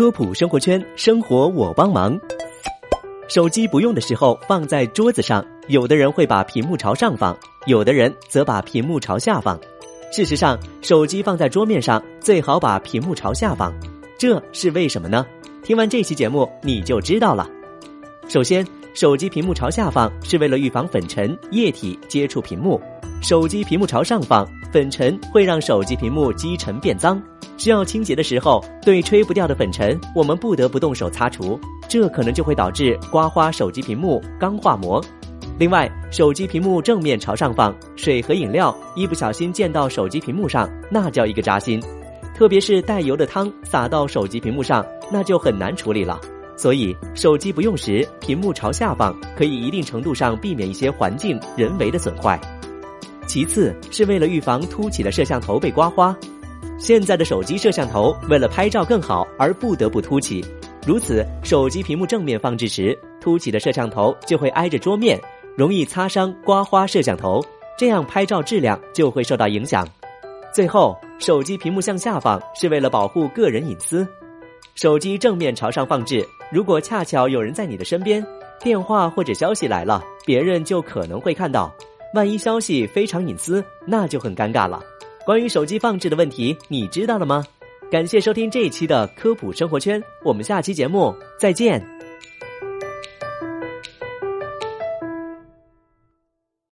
科普生活圈，生活我帮忙。手机不用的时候放在桌子上，有的人会把屏幕朝上放，有的人则把屏幕朝下放。事实上，手机放在桌面上最好把屏幕朝下放，这是为什么呢？听完这期节目你就知道了。首先，手机屏幕朝下放是为了预防粉尘、液体接触屏幕；手机屏幕朝上放，粉尘会让手机屏幕积尘变脏。需要清洁的时候，对吹不掉的粉尘，我们不得不动手擦除，这可能就会导致刮花手机屏幕钢化膜。另外，手机屏幕正面朝上放，水和饮料一不小心溅到手机屏幕上，那叫一个扎心。特别是带油的汤洒到手机屏幕上，那就很难处理了。所以，手机不用时，屏幕朝下放，可以一定程度上避免一些环境人为的损坏。其次，是为了预防凸起的摄像头被刮花。现在的手机摄像头为了拍照更好而不得不凸起，如此手机屏幕正面放置时，凸起的摄像头就会挨着桌面，容易擦伤、刮花摄像头，这样拍照质量就会受到影响。最后，手机屏幕向下放是为了保护个人隐私。手机正面朝上放置，如果恰巧有人在你的身边，电话或者消息来了，别人就可能会看到，万一消息非常隐私，那就很尴尬了。关于手机放置的问题，你知道了吗？感谢收听这一期的科普生活圈，我们下期节目再见。